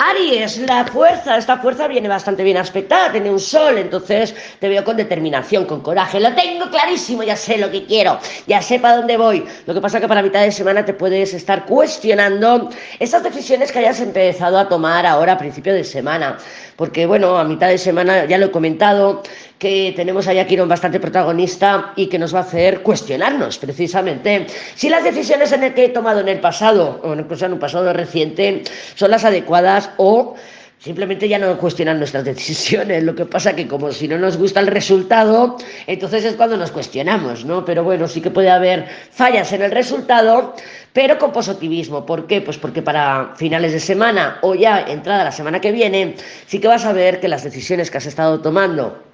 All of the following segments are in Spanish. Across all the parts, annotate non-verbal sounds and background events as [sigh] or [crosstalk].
Aries, la fuerza, esta fuerza viene bastante bien aspectada, tiene un sol, entonces te veo con determinación, con coraje. Lo tengo clarísimo, ya sé lo que quiero, ya sé para dónde voy. Lo que pasa es que para mitad de semana te puedes estar cuestionando esas decisiones que hayas empezado a tomar ahora a principio de semana. Porque bueno, a mitad de semana ya lo he comentado, que tenemos a Quirón bastante protagonista y que nos va a hacer cuestionarnos precisamente si las decisiones en el que he tomado en el pasado o incluso en un pasado reciente son las adecuadas o Simplemente ya no cuestionan nuestras [laughs] decisiones. Lo que pasa que como si no nos gusta el resultado, entonces es cuando nos cuestionamos, ¿no? Pero bueno, sí que puede haber fallas en el resultado, pero con positivismo. ¿Por qué? Pues porque para finales de semana o ya entrada la semana que viene, sí que vas a ver que las decisiones que has estado tomando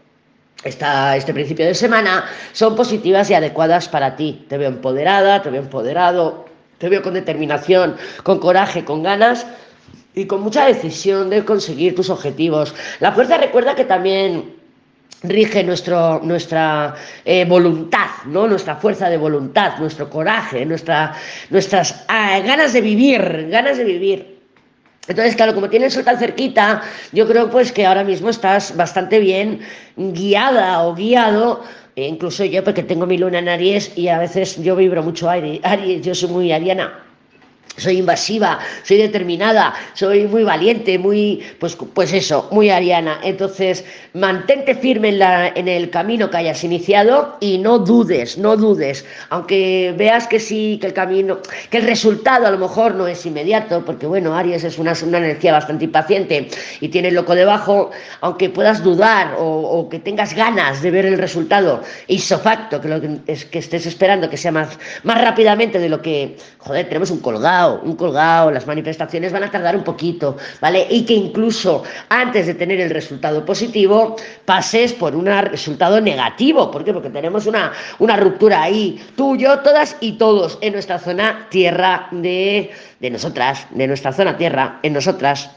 esta, este principio de semana son positivas y adecuadas para ti. Te veo empoderada, te veo empoderado, te veo con determinación, con coraje, con ganas y con mucha decisión de conseguir tus objetivos. La fuerza recuerda que también rige nuestro, nuestra eh, voluntad, ¿no? nuestra fuerza de voluntad, nuestro coraje, nuestra, nuestras ah, ganas de vivir, ganas de vivir. Entonces, claro, como tienes el tan cerquita, yo creo pues que ahora mismo estás bastante bien guiada o guiado, e incluso yo porque tengo mi luna en Aries y a veces yo vibro mucho Aries, yo soy muy ariana soy invasiva, soy determinada, soy muy valiente, muy, pues, pues eso, muy ariana. Entonces, mantente firme en, la, en el camino que hayas iniciado y no dudes, no dudes. Aunque veas que sí, que el camino, que el resultado a lo mejor no es inmediato, porque bueno, Aries es una, una energía bastante impaciente y tiene loco debajo, aunque puedas dudar o, que tengas ganas de ver el resultado isofacto, que lo que, es, que estés esperando que sea más, más rápidamente de lo que, joder, tenemos un un colgado, las manifestaciones van a tardar un poquito, ¿vale? Y que incluso antes de tener el resultado positivo, pases por un resultado negativo. ¿Por qué? Porque tenemos una, una ruptura ahí, tú, yo, todas y todos, en nuestra zona tierra de, de nosotras, de nuestra zona tierra, en nosotras.